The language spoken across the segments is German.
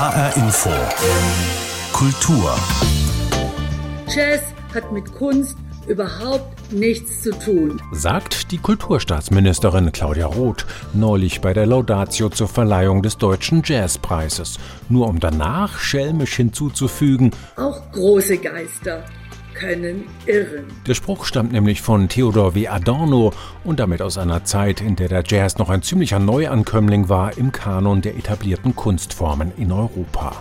HR Info. Kultur. Jazz hat mit Kunst überhaupt nichts zu tun, sagt die Kulturstaatsministerin Claudia Roth neulich bei der Laudatio zur Verleihung des Deutschen Jazzpreises, nur um danach schelmisch hinzuzufügen, auch große Geister können irren. Der Spruch stammt nämlich von Theodor W. Adorno und damit aus einer Zeit, in der der Jazz noch ein ziemlicher Neuankömmling war im Kanon der etablierten Kunstformen in Europa.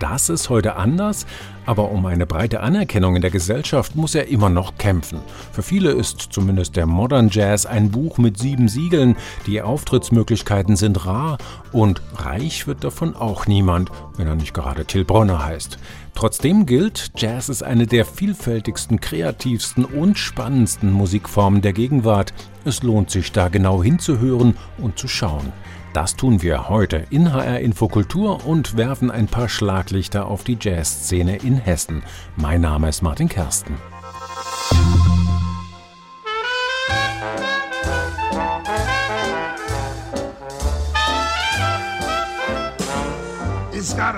Das ist heute anders, aber um eine breite Anerkennung in der Gesellschaft muss er immer noch kämpfen. Für viele ist zumindest der Modern Jazz ein Buch mit sieben Siegeln, die Auftrittsmöglichkeiten sind rar und reich wird davon auch niemand, wenn er nicht gerade Till Bronner heißt. Trotzdem gilt, Jazz ist eine der vielfältigsten, kreativsten und spannendsten Musikformen der Gegenwart. Es lohnt sich da genau hinzuhören und zu schauen. Das tun wir heute in HR Infokultur und werfen ein paar Schlaglichter auf die Jazzszene in Hessen. Mein Name ist Martin Kersten.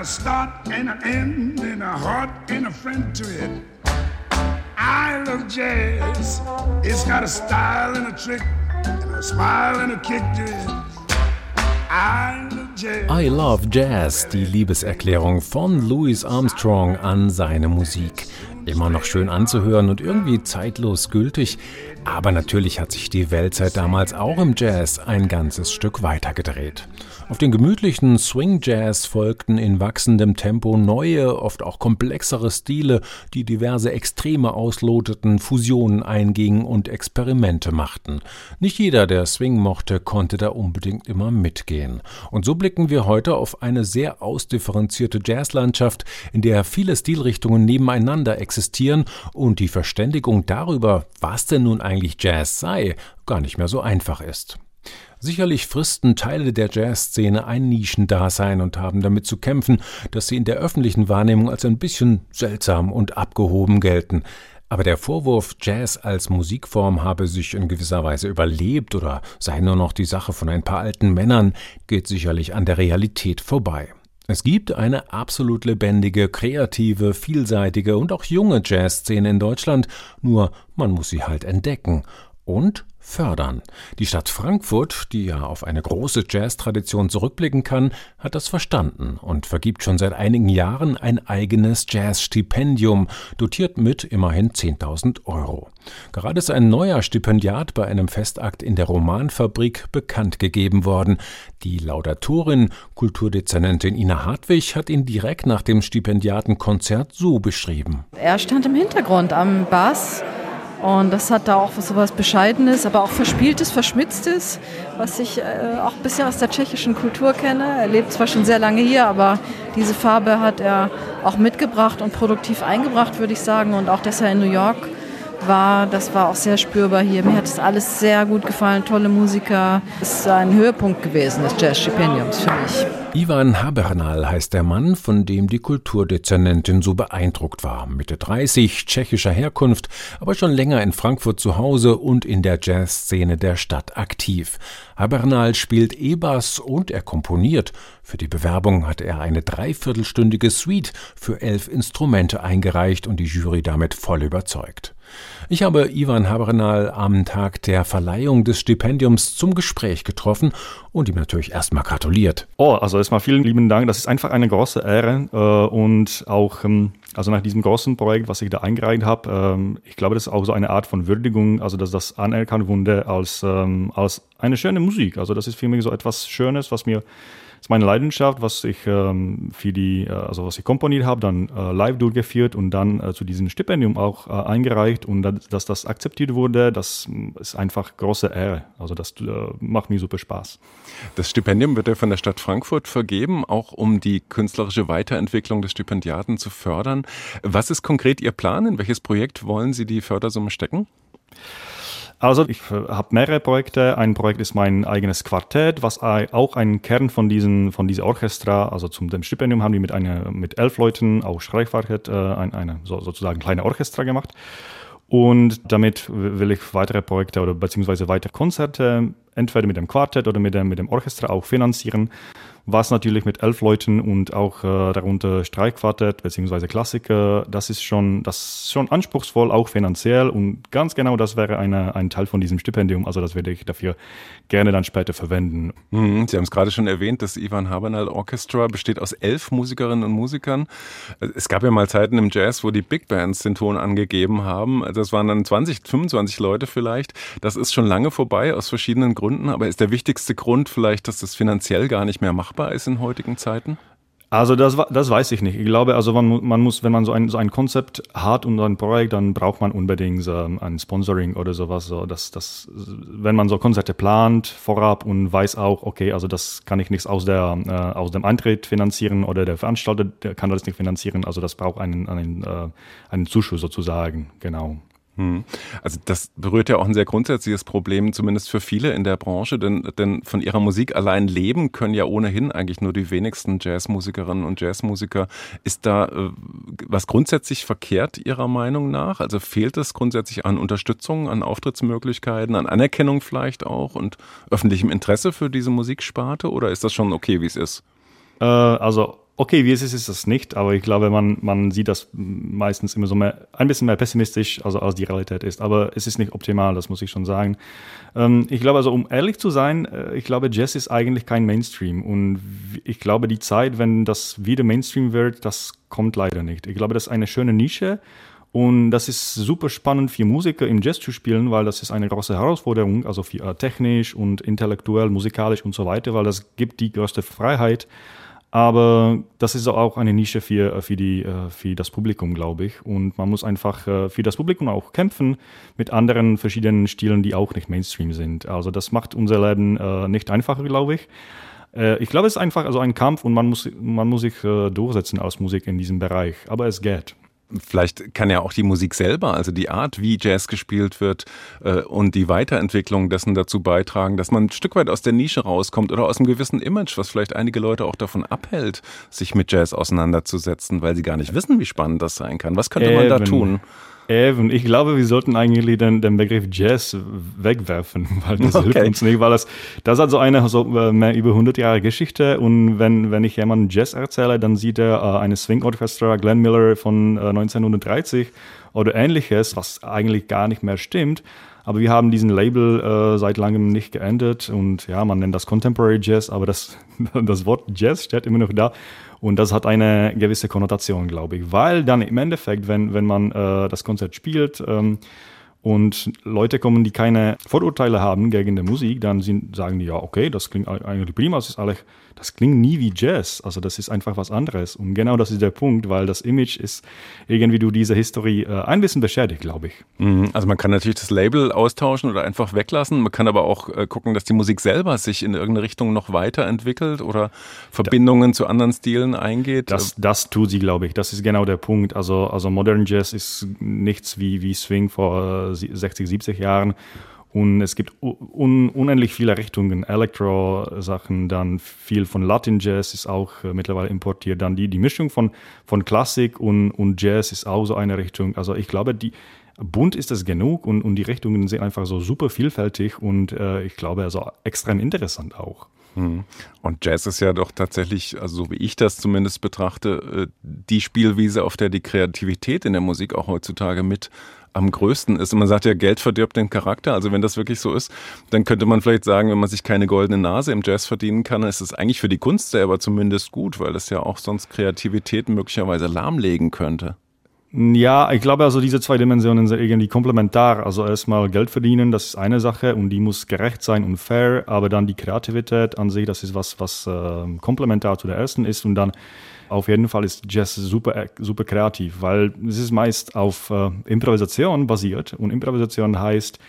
A start and an end and a heart and a friend to it. I love jazz. It's got a style and a trick and a smile and a kick to it. I Love Jazz, die Liebeserklärung von Louis Armstrong an seine Musik. Immer noch schön anzuhören und irgendwie zeitlos gültig, aber natürlich hat sich die Welt seit damals auch im Jazz ein ganzes Stück weitergedreht. Auf den gemütlichen Swing Jazz folgten in wachsendem Tempo neue, oft auch komplexere Stile, die diverse Extreme ausloteten, Fusionen eingingen und Experimente machten. Nicht jeder, der Swing mochte, konnte da unbedingt immer mitgehen. Und so blicken wir heute auf eine sehr ausdifferenzierte Jazzlandschaft, in der viele Stilrichtungen nebeneinander existieren und die Verständigung darüber, was denn nun eigentlich Jazz sei, gar nicht mehr so einfach ist. Sicherlich fristen Teile der Jazzszene ein Nischendasein und haben damit zu kämpfen, dass sie in der öffentlichen Wahrnehmung als ein bisschen seltsam und abgehoben gelten. Aber der Vorwurf, Jazz als Musikform habe sich in gewisser Weise überlebt oder sei nur noch die Sache von ein paar alten Männern, geht sicherlich an der Realität vorbei. Es gibt eine absolut lebendige, kreative, vielseitige und auch junge Jazzszene in Deutschland, nur man muss sie halt entdecken und fördern. Die Stadt Frankfurt, die ja auf eine große Jazz-Tradition zurückblicken kann, hat das verstanden und vergibt schon seit einigen Jahren ein eigenes Jazz-Stipendium, dotiert mit immerhin 10.000 Euro. Gerade ist ein neuer Stipendiat bei einem Festakt in der Romanfabrik bekannt gegeben worden. Die Laudatorin, Kulturdezernentin Ina Hartwig, hat ihn direkt nach dem Stipendiatenkonzert so beschrieben. Er stand im Hintergrund am Bass und das hat da auch so was Bescheidenes, aber auch Verspieltes, Verschmitztes, was ich äh, auch ein bisschen aus der tschechischen Kultur kenne. Er lebt zwar schon sehr lange hier, aber diese Farbe hat er auch mitgebracht und produktiv eingebracht, würde ich sagen. Und auch, dass er in New York war, das war auch sehr spürbar hier. Mir hat das alles sehr gut gefallen, tolle Musiker. Es ist ein Höhepunkt gewesen des Jazz-Stipendiums für mich. Ivan Habernal heißt der Mann, von dem die Kulturdezernentin so beeindruckt war. Mitte 30, tschechischer Herkunft, aber schon länger in Frankfurt zu Hause und in der Jazzszene der Stadt aktiv. Habernal spielt E-Bass und er komponiert. Für die Bewerbung hat er eine dreiviertelstündige Suite für elf Instrumente eingereicht und die Jury damit voll überzeugt. Ich habe Ivan Habernal am Tag der Verleihung des Stipendiums zum Gespräch getroffen und ihm natürlich erstmal gratuliert. Oh, also erstmal vielen lieben Dank. Das ist einfach eine große Ehre äh, und auch ähm, also nach diesem großen Projekt, was ich da eingereicht habe, ähm, ich glaube, das ist auch so eine Art von Würdigung, also dass das anerkannt wurde als, ähm, als eine schöne Musik. Also das ist für mich so etwas Schönes, was mir ist meine Leidenschaft, was ich ähm, für die, äh, also was ich komponiert habe, dann äh, live durchgeführt und dann äh, zu diesem Stipendium auch äh, eingereicht und dann, dass das akzeptiert wurde, das ist einfach große Ehre. Also das äh, macht mir super Spaß. Das Stipendium wird ja von der Stadt Frankfurt vergeben, auch um die künstlerische Weiterentwicklung des Stipendiaten zu fördern. Was ist konkret Ihr Plan? In welches Projekt wollen Sie die Fördersumme stecken? Also ich äh, habe mehrere Projekte. Ein Projekt ist mein eigenes Quartett, was auch ein Kern von diesen von dieser Orchestra, also zum dem Stipendium haben die mit einer mit elf Leuten, auch Streichquartett, äh, ein, eine so, sozusagen kleine Orchestra gemacht. Und damit will ich weitere Projekte oder beziehungsweise weitere Konzerte entweder mit dem Quartett oder mit dem, mit dem Orchestra auch finanzieren was natürlich mit elf Leuten und auch äh, darunter Streikquartett beziehungsweise Klassiker, das ist schon, das ist schon anspruchsvoll, auch finanziell und ganz genau das wäre eine, ein Teil von diesem Stipendium. Also das werde ich dafür gerne dann später verwenden. Mhm, Sie haben es gerade schon erwähnt, das Ivan Habernahl Orchestra besteht aus elf Musikerinnen und Musikern. Es gab ja mal Zeiten im Jazz, wo die Big Bands den Ton angegeben haben. Das waren dann 20, 25 Leute vielleicht. Das ist schon lange vorbei aus verschiedenen Gründen, aber ist der wichtigste Grund vielleicht, dass das finanziell gar nicht mehr machbar ist in heutigen Zeiten? Also das, das weiß ich nicht. Ich glaube, also man, man muss, wenn man so ein, so ein Konzept hat und ein Projekt, dann braucht man unbedingt ähm, ein Sponsoring oder sowas. So, dass, das, wenn man so Konzepte plant vorab und weiß auch, okay, also das kann ich nichts aus, der, äh, aus dem Eintritt finanzieren oder der Veranstalter der kann das nicht finanzieren. Also das braucht einen, einen, äh, einen Zuschuss sozusagen, genau. Hm. Also das berührt ja auch ein sehr grundsätzliches Problem, zumindest für viele in der Branche, denn, denn von ihrer Musik allein leben können ja ohnehin eigentlich nur die wenigsten Jazzmusikerinnen und Jazzmusiker. Ist da äh, was grundsätzlich verkehrt Ihrer Meinung nach? Also fehlt es grundsätzlich an Unterstützung, an Auftrittsmöglichkeiten, an Anerkennung vielleicht auch und öffentlichem Interesse für diese Musiksparte oder ist das schon okay, wie es ist? Äh, also okay, wie es ist, ist das nicht, aber ich glaube, man, man sieht das meistens immer so mehr, ein bisschen mehr pessimistisch, also als die Realität ist. Aber es ist nicht optimal, das muss ich schon sagen. Ähm, ich glaube, also um ehrlich zu sein, äh, ich glaube, Jazz ist eigentlich kein Mainstream. Und ich glaube, die Zeit, wenn das wieder Mainstream wird, das kommt leider nicht. Ich glaube, das ist eine schöne Nische. Und das ist super spannend für Musiker im Jazz zu spielen, weil das ist eine große Herausforderung, also für, äh, technisch und intellektuell, musikalisch und so weiter, weil das gibt die größte Freiheit. Aber das ist auch eine Nische für, für, die, äh, für das Publikum, glaube ich. Und man muss einfach äh, für das Publikum auch kämpfen mit anderen verschiedenen Stilen, die auch nicht Mainstream sind. Also das macht unser Leben äh, nicht einfacher, glaube ich. Ich glaube, es ist einfach also ein Kampf und man muss, man muss sich durchsetzen als Musik in diesem Bereich. Aber es geht vielleicht kann ja auch die Musik selber, also die Art, wie Jazz gespielt wird äh, und die Weiterentwicklung dessen dazu beitragen, dass man ein Stück weit aus der Nische rauskommt oder aus einem gewissen Image, was vielleicht einige Leute auch davon abhält, sich mit Jazz auseinanderzusetzen, weil sie gar nicht wissen, wie spannend das sein kann. Was könnte man da tun? Eben, ich glaube, wir sollten eigentlich den, den Begriff Jazz wegwerfen, weil das okay. hilft uns nicht, weil das, das hat so eine so äh, mehr über 100 Jahre Geschichte und wenn, wenn ich jemandem Jazz erzähle, dann sieht er äh, eine Swing Orchestra Glenn Miller von äh, 1930 oder ähnliches, was eigentlich gar nicht mehr stimmt. Aber wir haben diesen Label äh, seit langem nicht geändert und ja, man nennt das Contemporary Jazz, aber das, das Wort Jazz steht immer noch da. Und das hat eine gewisse Konnotation, glaube ich, weil dann im Endeffekt, wenn, wenn man äh, das Konzert spielt, ähm, und Leute kommen, die keine Vorurteile haben gegen die Musik, dann sind, sagen die, ja, okay, das klingt eigentlich prima, das ist alles das klingt nie wie Jazz. Also das ist einfach was anderes. Und genau das ist der Punkt, weil das Image ist irgendwie du diese Historie äh, ein bisschen beschädigt, glaube ich. Mhm. Also man kann natürlich das Label austauschen oder einfach weglassen. Man kann aber auch äh, gucken, dass die Musik selber sich in irgendeine Richtung noch weiterentwickelt oder Verbindungen da, zu anderen Stilen eingeht. Das, das tut sie, glaube ich. Das ist genau der Punkt. Also, also Modern Jazz ist nichts wie, wie Swing vor 60, äh, 70 Jahren. Und es gibt un unendlich viele Richtungen, Elektro-Sachen, dann viel von Latin Jazz ist auch äh, mittlerweile importiert. Dann die, die Mischung von, von Klassik und, und Jazz ist auch so eine Richtung. Also ich glaube, die bunt ist es genug und, und die Richtungen sind einfach so super vielfältig und äh, ich glaube, also extrem interessant auch. Hm. Und Jazz ist ja doch tatsächlich, also so wie ich das zumindest betrachte, äh, die Spielwiese, auf der die Kreativität in der Musik auch heutzutage mit am größten ist. Und man sagt ja, Geld verdirbt den Charakter. Also wenn das wirklich so ist, dann könnte man vielleicht sagen, wenn man sich keine goldene Nase im Jazz verdienen kann, ist es eigentlich für die Kunst selber zumindest gut, weil das ja auch sonst Kreativität möglicherweise lahmlegen könnte. Ja, ich glaube also diese zwei Dimensionen sind irgendwie komplementar. Also erstmal Geld verdienen, das ist eine Sache und die muss gerecht sein und fair, aber dann die Kreativität an sich, das ist was, was äh, komplementar zu der ersten ist und dann auf jeden Fall ist Jazz super, super kreativ, weil es ist meist auf äh, Improvisation basiert und Improvisation heißt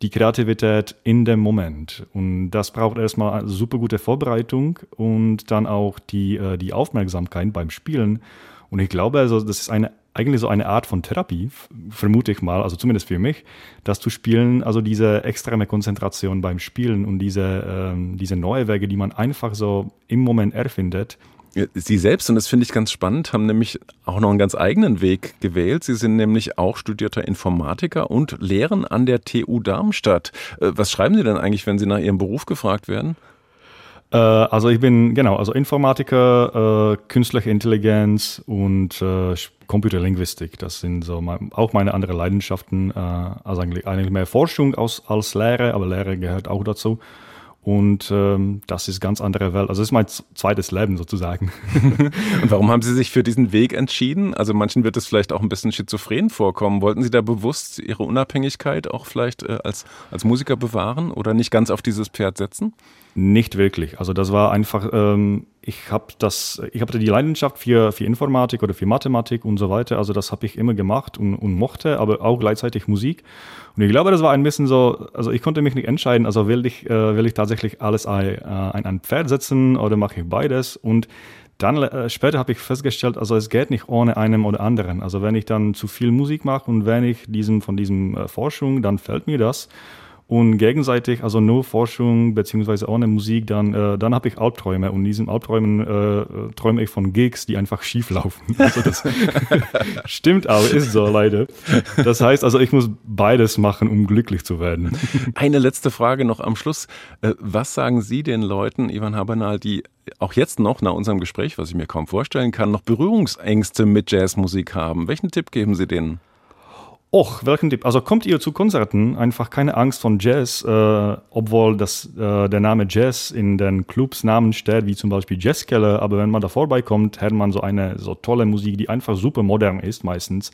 die Kreativität in dem Moment. Und das braucht erstmal super gute Vorbereitung und dann auch die, äh, die Aufmerksamkeit beim Spielen. Und ich glaube, also, das ist eine eigentlich so eine Art von Therapie, vermute ich mal, also zumindest für mich, dass zu spielen, also diese extreme Konzentration beim Spielen und diese, ähm, diese neue Wege, die man einfach so im Moment erfindet, Sie selbst, und das finde ich ganz spannend, haben nämlich auch noch einen ganz eigenen Weg gewählt. Sie sind nämlich auch studierter Informatiker und lehren an der TU Darmstadt. Äh, was schreiben Sie denn eigentlich, wenn Sie nach Ihrem Beruf gefragt werden? Äh, also ich bin, genau, also Informatiker, äh, künstliche Intelligenz und äh, Computerlinguistik. Das sind so mein, auch meine anderen Leidenschaften. Äh, also eigentlich, eigentlich mehr Forschung als, als Lehre, aber Lehre gehört auch dazu. Und ähm, das ist ganz andere Welt. Also das ist mein zweites Leben sozusagen. Und warum haben Sie sich für diesen Weg entschieden? Also manchen wird es vielleicht auch ein bisschen schizophren vorkommen. Wollten Sie da bewusst Ihre Unabhängigkeit auch vielleicht äh, als, als Musiker bewahren oder nicht ganz auf dieses Pferd setzen? Nicht wirklich. Also das war einfach, ähm, ich habe das, ich hatte die Leidenschaft für, für Informatik oder für Mathematik und so weiter. Also das habe ich immer gemacht und, und mochte, aber auch gleichzeitig Musik. Und ich glaube, das war ein bisschen so, also ich konnte mich nicht entscheiden, also will ich, äh, will ich tatsächlich alles ein, äh, ein Pferd setzen oder mache ich beides? Und dann äh, später habe ich festgestellt, also es geht nicht ohne einem oder anderen. Also wenn ich dann zu viel Musik mache und wenn ich diesem von diesem äh, Forschung, dann fällt mir das und gegenseitig, also nur Forschung beziehungsweise ohne Musik, dann, äh, dann habe ich Albträume und in diesen Albträumen äh, träume ich von Gigs, die einfach schief laufen. Also das stimmt aber, ist so leider. Das heißt also, ich muss beides machen, um glücklich zu werden. Eine letzte Frage noch am Schluss. Äh, was sagen Sie den Leuten, Ivan Habernal, die auch jetzt noch nach unserem Gespräch, was ich mir kaum vorstellen kann, noch Berührungsängste mit Jazzmusik haben? Welchen Tipp geben Sie denen? Och, welchen Tipp? Also kommt ihr zu Konzerten, einfach keine Angst von Jazz, äh, obwohl das, äh, der Name Jazz in den Clubs Namen steht, wie zum Beispiel Jazzkeller, aber wenn man da vorbeikommt, hört man so eine so tolle Musik, die einfach super modern ist meistens.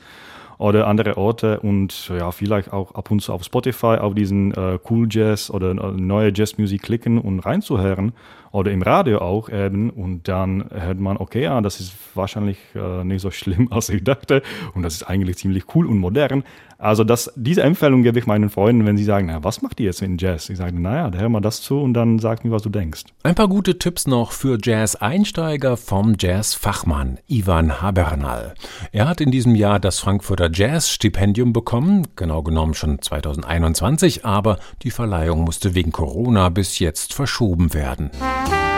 Oder andere Orte und ja, vielleicht auch ab und zu auf Spotify auf diesen äh, Cool Jazz oder äh, neue Jazzmusik klicken und reinzuhören oder im Radio auch eben und dann hört man, okay, ja, das ist wahrscheinlich äh, nicht so schlimm, als ich dachte und das ist eigentlich ziemlich cool und modern. Also das, diese Empfehlung gebe ich meinen Freunden, wenn sie sagen, na, was macht ihr jetzt in Jazz? Ich sage, naja, hör mal das zu und dann sag mir, was du denkst. Ein paar gute Tipps noch für Jazz-Einsteiger vom Jazz-Fachmann Ivan Habernal. Er hat in diesem Jahr das Frankfurter Jazz-Stipendium bekommen, genau genommen schon 2021, aber die Verleihung musste wegen Corona bis jetzt verschoben werden. Ein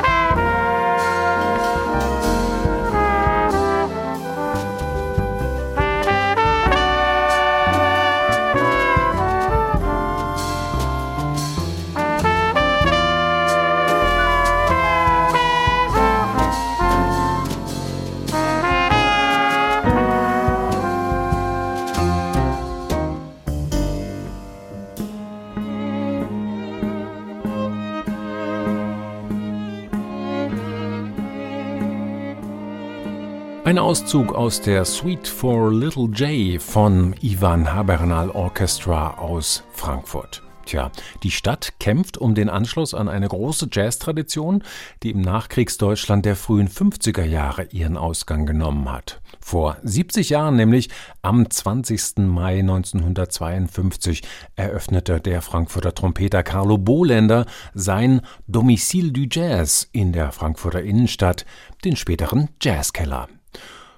Auszug aus der Suite for Little J von Ivan Habernal Orchestra aus Frankfurt. Tja, die Stadt kämpft um den Anschluss an eine große Jazztradition, die im Nachkriegsdeutschland der frühen 50er Jahre ihren Ausgang genommen hat. Vor 70 Jahren nämlich, am 20. Mai 1952, eröffnete der Frankfurter Trompeter Carlo Bohländer sein Domicile du Jazz in der Frankfurter Innenstadt, den späteren Jazzkeller.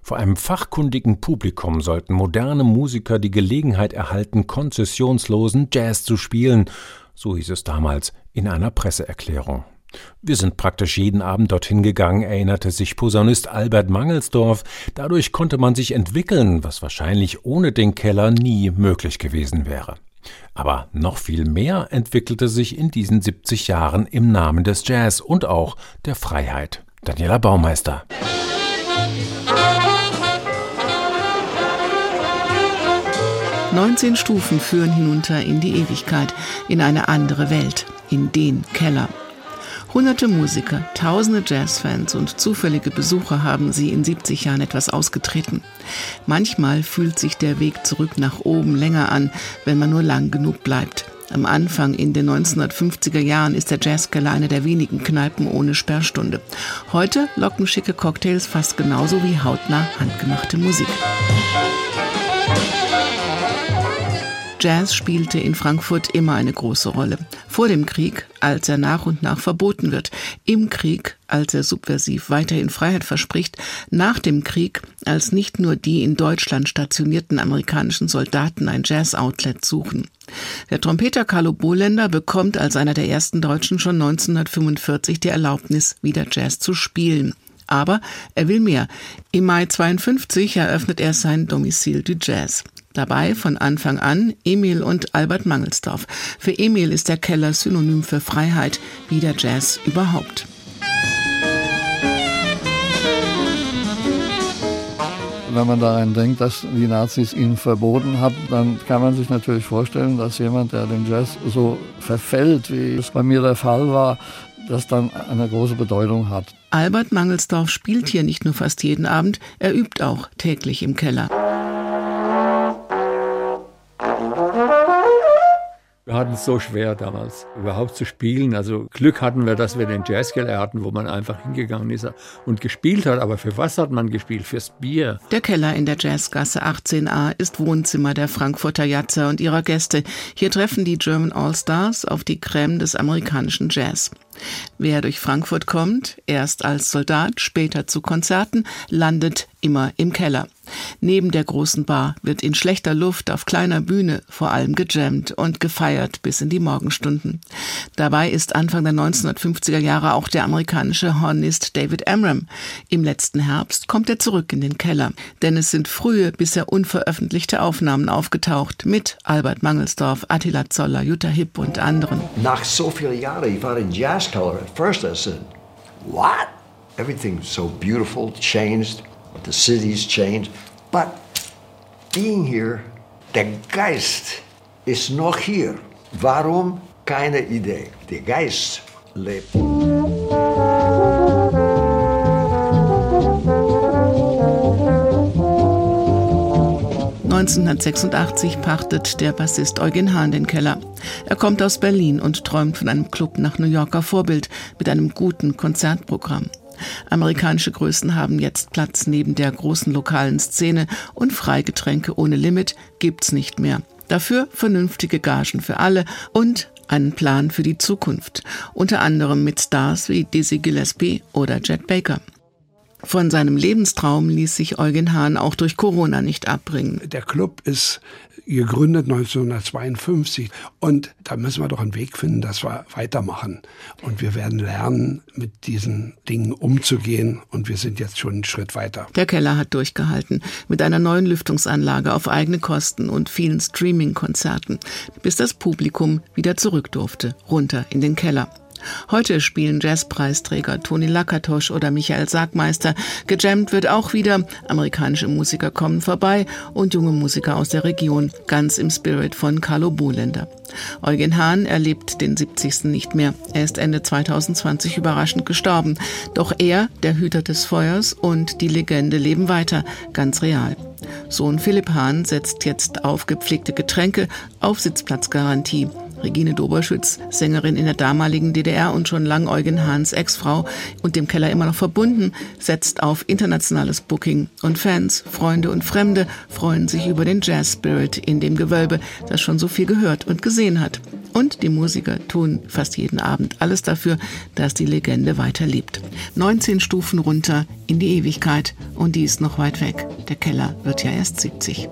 Vor einem fachkundigen Publikum sollten moderne Musiker die Gelegenheit erhalten, konzessionslosen Jazz zu spielen, so hieß es damals in einer Presseerklärung. Wir sind praktisch jeden Abend dorthin gegangen, erinnerte sich Posaunist Albert Mangelsdorf. Dadurch konnte man sich entwickeln, was wahrscheinlich ohne den Keller nie möglich gewesen wäre. Aber noch viel mehr entwickelte sich in diesen 70 Jahren im Namen des Jazz und auch der Freiheit. Daniela Baumeister. 19 Stufen führen hinunter in die Ewigkeit, in eine andere Welt, in den Keller. Hunderte Musiker, tausende Jazzfans und zufällige Besucher haben sie in 70 Jahren etwas ausgetreten. Manchmal fühlt sich der Weg zurück nach oben länger an, wenn man nur lang genug bleibt. Am Anfang in den 1950er Jahren ist der Jazzkeller eine der wenigen Kneipen ohne Sperrstunde. Heute locken schicke Cocktails fast genauso wie hautnah handgemachte Musik. Jazz spielte in Frankfurt immer eine große Rolle. Vor dem Krieg, als er nach und nach verboten wird. Im Krieg, als er subversiv weiterhin Freiheit verspricht. Nach dem Krieg, als nicht nur die in Deutschland stationierten amerikanischen Soldaten ein Jazz-Outlet suchen. Der Trompeter Carlo Bohländer bekommt als einer der ersten Deutschen schon 1945 die Erlaubnis, wieder Jazz zu spielen. Aber er will mehr. Im Mai 52 eröffnet er sein Domicile du Jazz. Dabei von Anfang an Emil und Albert Mangelsdorf. Für Emil ist der Keller Synonym für Freiheit, wie der Jazz überhaupt. Wenn man daran denkt, dass die Nazis ihn verboten haben, dann kann man sich natürlich vorstellen, dass jemand, der den Jazz so verfällt, wie es bei mir der Fall war, das dann eine große Bedeutung hat. Albert Mangelsdorf spielt hier nicht nur fast jeden Abend, er übt auch täglich im Keller. Hatten es so schwer damals, überhaupt zu spielen. Also Glück hatten wir, dass wir den Jazzkeller hatten, wo man einfach hingegangen ist und gespielt hat. Aber für was hat man gespielt? Fürs Bier. Der Keller in der Jazzgasse 18a ist Wohnzimmer der Frankfurter Jatzer und ihrer Gäste. Hier treffen die German All-Stars auf die Creme des amerikanischen Jazz. Wer durch Frankfurt kommt, erst als Soldat, später zu Konzerten, landet immer im Keller. Neben der großen Bar wird in schlechter Luft auf kleiner Bühne vor allem gejammt und gefeiert bis in die Morgenstunden. Dabei ist Anfang der 1950er Jahre auch der amerikanische Hornist David Amram. Im letzten Herbst kommt er zurück in den Keller, denn es sind frühe, bisher unveröffentlichte Aufnahmen aufgetaucht mit Albert Mangelsdorf, Attila Zoller, Jutta Hipp und anderen. Nach so vielen Jahren, ich war in Jazz color. At first I said, What? Everything's so beautiful, changed, the city's changed. But being here, der Geist ist noch hier. Warum? Keine Idee. Der Geist lebt. 1986 pachtet der Bassist Eugen Hahn den Keller. Er kommt aus Berlin und träumt von einem Club nach New Yorker Vorbild mit einem guten Konzertprogramm. Amerikanische Größen haben jetzt Platz neben der großen lokalen Szene und Freigetränke ohne Limit gibt's nicht mehr. Dafür vernünftige Gagen für alle und einen Plan für die Zukunft, unter anderem mit Stars wie Dizzy Gillespie oder Jet Baker. Von seinem Lebenstraum ließ sich Eugen Hahn auch durch Corona nicht abbringen. Der Club ist gegründet 1952 und da müssen wir doch einen Weg finden, dass wir weitermachen. Und wir werden lernen, mit diesen Dingen umzugehen und wir sind jetzt schon einen Schritt weiter. Der Keller hat durchgehalten mit einer neuen Lüftungsanlage auf eigene Kosten und vielen Streaming-Konzerten, bis das Publikum wieder zurück durfte, runter in den Keller. Heute spielen Jazzpreisträger Toni Lakatosch oder Michael Sagmeister. Gejammt wird auch wieder. Amerikanische Musiker kommen vorbei und junge Musiker aus der Region, ganz im Spirit von Carlo Bohlender. Eugen Hahn erlebt den 70. nicht mehr. Er ist Ende 2020 überraschend gestorben. Doch er, der Hüter des Feuers und die Legende leben weiter, ganz real. Sohn Philipp Hahn setzt jetzt auf gepflegte Getränke, auf Sitzplatzgarantie. Regine Doberschütz, Sängerin in der damaligen DDR und schon lang Eugen Hahns Ex-Frau und dem Keller immer noch verbunden, setzt auf internationales Booking und Fans, Freunde und Fremde freuen sich über den Jazz-Spirit in dem Gewölbe, das schon so viel gehört und gesehen hat. Und die Musiker tun fast jeden Abend alles dafür, dass die Legende weiterlebt. 19 Stufen runter in die Ewigkeit und die ist noch weit weg. Der Keller wird ja erst 70.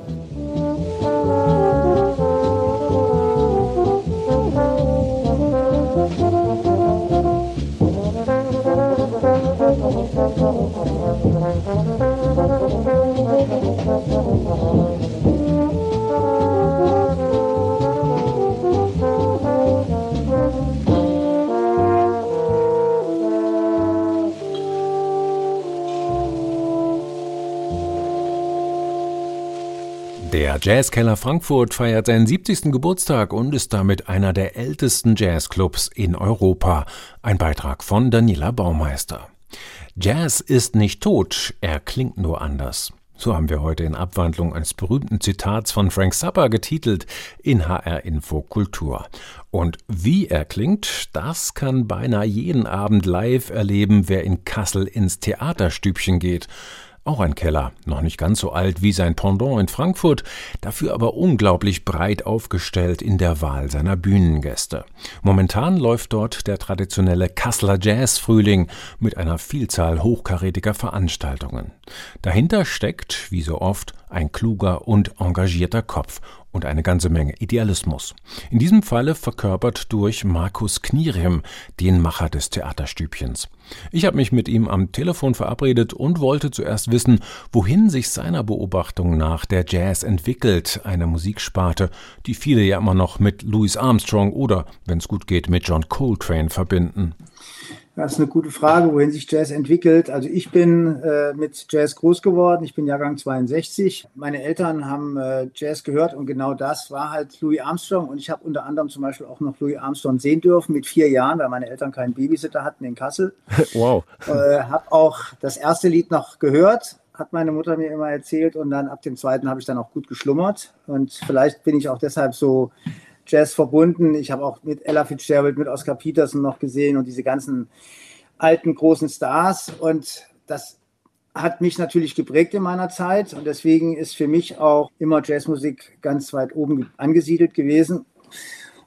Jazzkeller Frankfurt feiert seinen 70. Geburtstag und ist damit einer der ältesten Jazzclubs in Europa. Ein Beitrag von Daniela Baumeister. Jazz ist nicht tot, er klingt nur anders. So haben wir heute in Abwandlung eines berühmten Zitats von Frank Zappa getitelt in HR Info Kultur. Und wie er klingt, das kann beinahe jeden Abend live erleben, wer in Kassel ins Theaterstübchen geht. Auch ein Keller, noch nicht ganz so alt wie sein Pendant in Frankfurt, dafür aber unglaublich breit aufgestellt in der Wahl seiner Bühnengäste. Momentan läuft dort der traditionelle Kasseler Jazz-Frühling mit einer Vielzahl hochkarätiger Veranstaltungen. Dahinter steckt, wie so oft, ein kluger und engagierter Kopf und eine ganze Menge Idealismus. In diesem Falle verkörpert durch Markus Knierem, den Macher des Theaterstübchens. Ich habe mich mit ihm am Telefon verabredet und wollte zuerst wissen, wohin sich seiner Beobachtung nach der Jazz entwickelt, eine Musiksparte, die viele ja immer noch mit Louis Armstrong oder, wenn es gut geht, mit John Coltrane verbinden. Das ist eine gute Frage, wohin sich Jazz entwickelt. Also ich bin äh, mit Jazz groß geworden. Ich bin Jahrgang 62. Meine Eltern haben äh, Jazz gehört und genau das war halt Louis Armstrong. Und ich habe unter anderem zum Beispiel auch noch Louis Armstrong sehen dürfen mit vier Jahren, weil meine Eltern keinen Babysitter hatten in Kassel. wow. Äh, habe auch das erste Lied noch gehört, hat meine Mutter mir immer erzählt und dann ab dem zweiten habe ich dann auch gut geschlummert. Und vielleicht bin ich auch deshalb so Jazz verbunden. Ich habe auch mit Ella Fitzgerald, mit Oscar Peterson noch gesehen und diese ganzen alten großen Stars. Und das hat mich natürlich geprägt in meiner Zeit. Und deswegen ist für mich auch immer Jazzmusik ganz weit oben angesiedelt gewesen.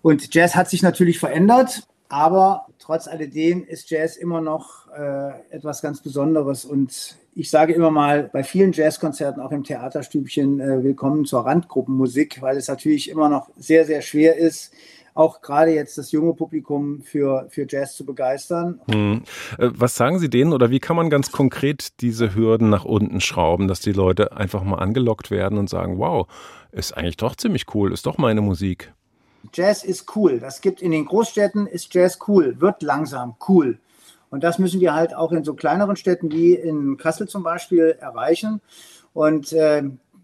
Und Jazz hat sich natürlich verändert, aber trotz alledem ist Jazz immer noch äh, etwas ganz Besonderes. Und ich sage immer mal bei vielen Jazzkonzerten, auch im Theaterstübchen, äh, willkommen zur Randgruppenmusik, weil es natürlich immer noch sehr, sehr schwer ist, auch gerade jetzt das junge Publikum für, für Jazz zu begeistern. Hm. Äh, was sagen Sie denen oder wie kann man ganz konkret diese Hürden nach unten schrauben, dass die Leute einfach mal angelockt werden und sagen, wow, ist eigentlich doch ziemlich cool, ist doch meine Musik. Jazz ist cool. Das gibt in den Großstädten ist Jazz cool, wird langsam cool. Und das müssen wir halt auch in so kleineren Städten wie in Kassel zum Beispiel erreichen. Und äh,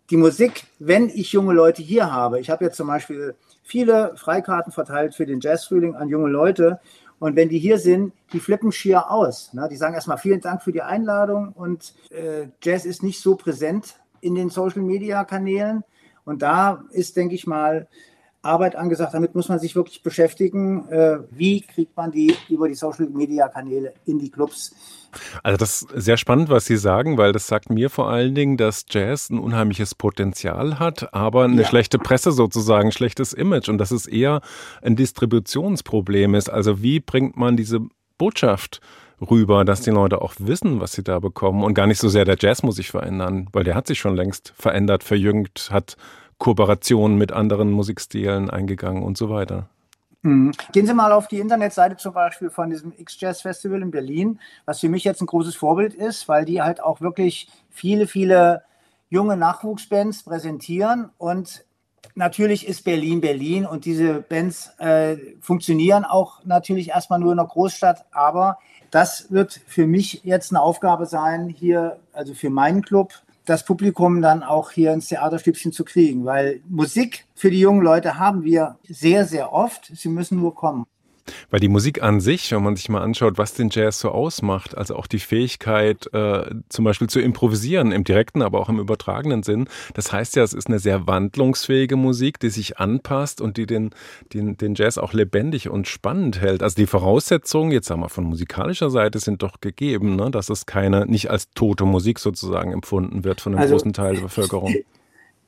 die Musik, wenn ich junge Leute hier habe, ich habe jetzt zum Beispiel viele Freikarten verteilt für den Jazzfrühling an junge Leute. Und wenn die hier sind, die flippen schier aus. Ne? Die sagen erstmal vielen Dank für die Einladung. Und äh, Jazz ist nicht so präsent in den Social-Media-Kanälen. Und da ist, denke ich mal, Arbeit angesagt. Damit muss man sich wirklich beschäftigen. Äh, wie kriegt man die über die Social Media Kanäle in die Clubs? Also das ist sehr spannend, was Sie sagen, weil das sagt mir vor allen Dingen, dass Jazz ein unheimliches Potenzial hat, aber eine ja. schlechte Presse sozusagen, ein schlechtes Image und dass es eher ein Distributionsproblem ist. Also wie bringt man diese Botschaft rüber, dass die Leute auch wissen, was sie da bekommen und gar nicht so sehr der Jazz muss sich verändern, weil der hat sich schon längst verändert, verjüngt, hat Kooperationen mit anderen Musikstilen eingegangen und so weiter. Mhm. Gehen Sie mal auf die Internetseite zum Beispiel von diesem X-Jazz Festival in Berlin, was für mich jetzt ein großes Vorbild ist, weil die halt auch wirklich viele, viele junge Nachwuchsbands präsentieren und natürlich ist Berlin Berlin und diese Bands äh, funktionieren auch natürlich erstmal nur in einer Großstadt, aber das wird für mich jetzt eine Aufgabe sein, hier, also für meinen Club, das Publikum dann auch hier ins Theaterstübchen zu kriegen, weil Musik für die jungen Leute haben wir sehr, sehr oft. Sie müssen nur kommen. Weil die Musik an sich, wenn man sich mal anschaut, was den Jazz so ausmacht, also auch die Fähigkeit, äh, zum Beispiel zu improvisieren, im direkten, aber auch im übertragenen Sinn, das heißt ja, es ist eine sehr wandlungsfähige Musik, die sich anpasst und die den, den, den Jazz auch lebendig und spannend hält. Also die Voraussetzungen, jetzt sagen wir von musikalischer Seite, sind doch gegeben, ne? dass es keine, nicht als tote Musik sozusagen empfunden wird von einem also, großen Teil der Bevölkerung.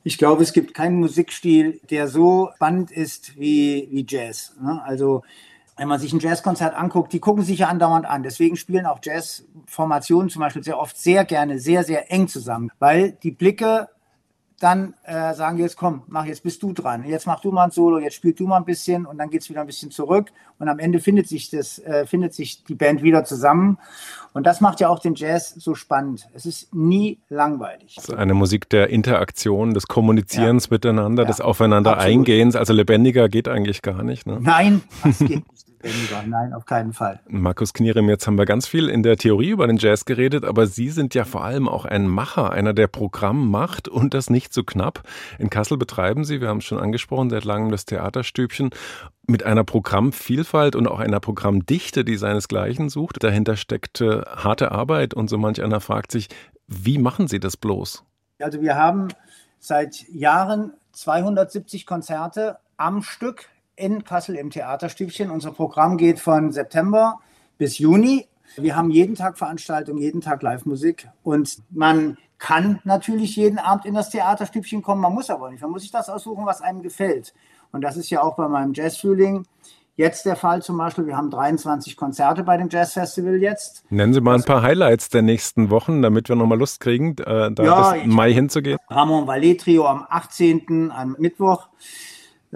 Ich glaube, es gibt keinen Musikstil, der so spannend ist wie, wie Jazz. Ne? Also wenn man sich ein Jazzkonzert anguckt, die gucken sich ja andauernd an. Deswegen spielen auch Jazzformationen zum Beispiel sehr oft sehr gerne, sehr, sehr eng zusammen, weil die Blicke dann äh, sagen, jetzt komm, mach, jetzt bist du dran. Jetzt mach du mal ein Solo, jetzt spielst du mal ein bisschen und dann geht es wieder ein bisschen zurück. Und am Ende findet sich, das, äh, findet sich die Band wieder zusammen. Und das macht ja auch den Jazz so spannend. Es ist nie langweilig. Es ist eine Musik der Interaktion, des Kommunizierens ja. miteinander, ja. des Aufeinander-Eingehens. Also lebendiger geht eigentlich gar nicht. Ne? Nein, das geht nicht Nein, auf keinen Fall. Markus Knierem, jetzt haben wir ganz viel in der Theorie über den Jazz geredet, aber Sie sind ja vor allem auch ein Macher, einer, der Programm macht und das nicht so knapp. In Kassel betreiben Sie, wir haben es schon angesprochen, seit langem das Theaterstübchen mit einer Programmvielfalt und auch einer Programmdichte, die seinesgleichen sucht. Dahinter steckt äh, harte Arbeit und so manch einer fragt sich, wie machen Sie das bloß? Also wir haben seit Jahren 270 Konzerte am Stück in Kassel im Theaterstübchen. Unser Programm geht von September bis Juni. Wir haben jeden Tag Veranstaltungen, jeden Tag Live-Musik und man kann natürlich jeden Abend in das Theaterstübchen kommen, man muss aber nicht. Man muss sich das aussuchen, was einem gefällt. Und das ist ja auch bei meinem Jazzfrühling jetzt der Fall zum Beispiel. Wir haben 23 Konzerte bei dem Jazzfestival jetzt. Nennen Sie mal ein paar Highlights der nächsten Wochen, damit wir nochmal Lust kriegen, äh, da ja, bis Mai hinzugehen. Ramon Ballet Trio am 18. am Mittwoch.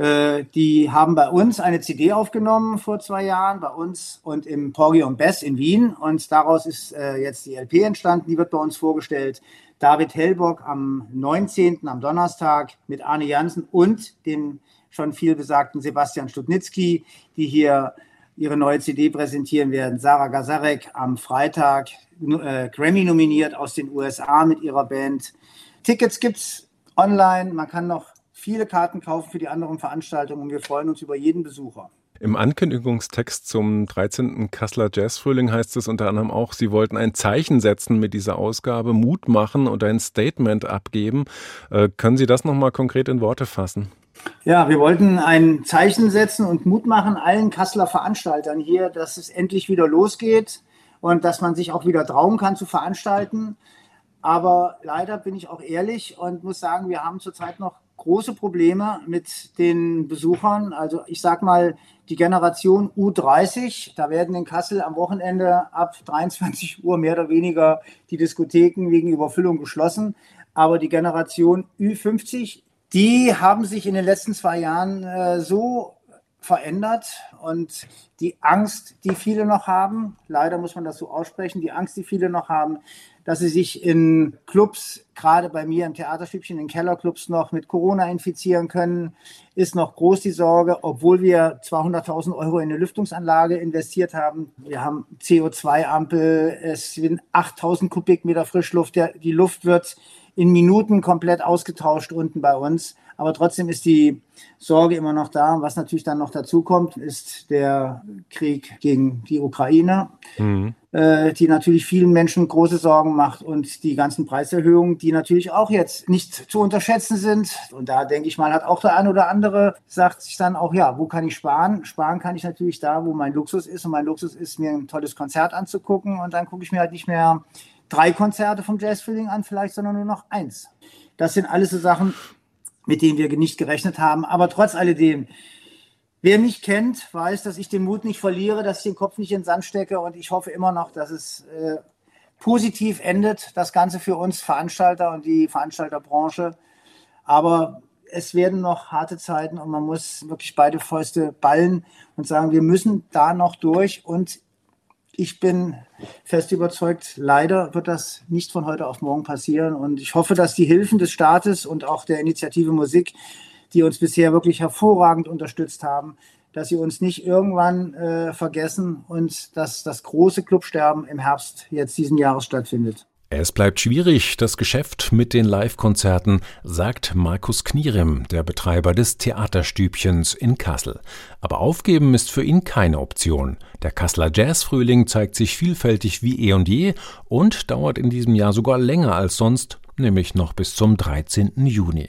Äh, die haben bei uns eine CD aufgenommen vor zwei Jahren, bei uns und im Porgy und Bess in Wien. Und daraus ist äh, jetzt die LP entstanden, die wird bei uns vorgestellt. David Hellbock am 19., am Donnerstag mit Arne Janssen und dem schon viel besagten Sebastian Studnitzky, die hier ihre neue CD präsentieren werden. Sarah Gazarek am Freitag, äh, Grammy nominiert aus den USA mit ihrer Band. Tickets gibt es online. Man kann noch viele Karten kaufen für die anderen Veranstaltungen und wir freuen uns über jeden Besucher. Im Ankündigungstext zum 13. Kasseler Jazzfrühling heißt es unter anderem auch, Sie wollten ein Zeichen setzen mit dieser Ausgabe, Mut machen und ein Statement abgeben. Äh, können Sie das nochmal konkret in Worte fassen? Ja, wir wollten ein Zeichen setzen und Mut machen allen Kasseler Veranstaltern hier, dass es endlich wieder losgeht und dass man sich auch wieder trauen kann zu veranstalten. Aber leider bin ich auch ehrlich und muss sagen, wir haben zurzeit noch große Probleme mit den Besuchern. Also ich sage mal, die Generation U30, da werden in Kassel am Wochenende ab 23 Uhr mehr oder weniger die Diskotheken wegen Überfüllung geschlossen. Aber die Generation Ü50, die haben sich in den letzten zwei Jahren äh, so verändert und die Angst, die viele noch haben, leider muss man das so aussprechen, die Angst, die viele noch haben, dass sie sich in Clubs, gerade bei mir im Theaterstübchen, in Kellerclubs noch mit Corona infizieren können, ist noch groß die Sorge, obwohl wir 200.000 Euro in eine Lüftungsanlage investiert haben. Wir haben CO2-Ampel, es sind 8.000 Kubikmeter Frischluft, die Luft wird in Minuten komplett ausgetauscht unten bei uns. Aber trotzdem ist die Sorge immer noch da. Was natürlich dann noch dazu kommt, ist der Krieg gegen die Ukraine, mhm. äh, die natürlich vielen Menschen große Sorgen macht und die ganzen Preiserhöhungen, die natürlich auch jetzt nicht zu unterschätzen sind. Und da denke ich mal, hat auch der eine oder andere sagt sich dann auch, ja, wo kann ich sparen? Sparen kann ich natürlich da, wo mein Luxus ist. Und mein Luxus ist, mir ein tolles Konzert anzugucken. Und dann gucke ich mir halt nicht mehr drei Konzerte vom Jazzfeeling an, vielleicht, sondern nur noch eins. Das sind alles so Sachen, mit denen wir nicht gerechnet haben. Aber trotz alledem, wer mich kennt, weiß, dass ich den Mut nicht verliere, dass ich den Kopf nicht in den Sand stecke und ich hoffe immer noch, dass es äh, positiv endet, das Ganze für uns Veranstalter und die Veranstalterbranche. Aber es werden noch harte Zeiten und man muss wirklich beide Fäuste ballen und sagen, wir müssen da noch durch und ich bin fest überzeugt, leider wird das nicht von heute auf morgen passieren. Und ich hoffe, dass die Hilfen des Staates und auch der Initiative Musik, die uns bisher wirklich hervorragend unterstützt haben, dass sie uns nicht irgendwann äh, vergessen und dass das große Clubsterben im Herbst jetzt diesen Jahres stattfindet. Es bleibt schwierig, das Geschäft mit den Live-Konzerten, sagt Markus Knierem, der Betreiber des Theaterstübchens in Kassel. Aber aufgeben ist für ihn keine Option. Der Kasseler Jazzfrühling zeigt sich vielfältig wie eh und je und dauert in diesem Jahr sogar länger als sonst, nämlich noch bis zum 13. Juni.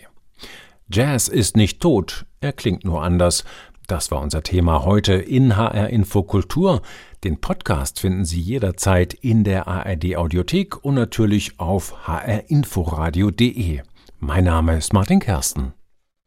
Jazz ist nicht tot, er klingt nur anders. Das war unser Thema heute in HR Infokultur. Den Podcast finden Sie jederzeit in der ARD Audiothek und natürlich auf hrinforadio.de. Mein Name ist Martin Kersten.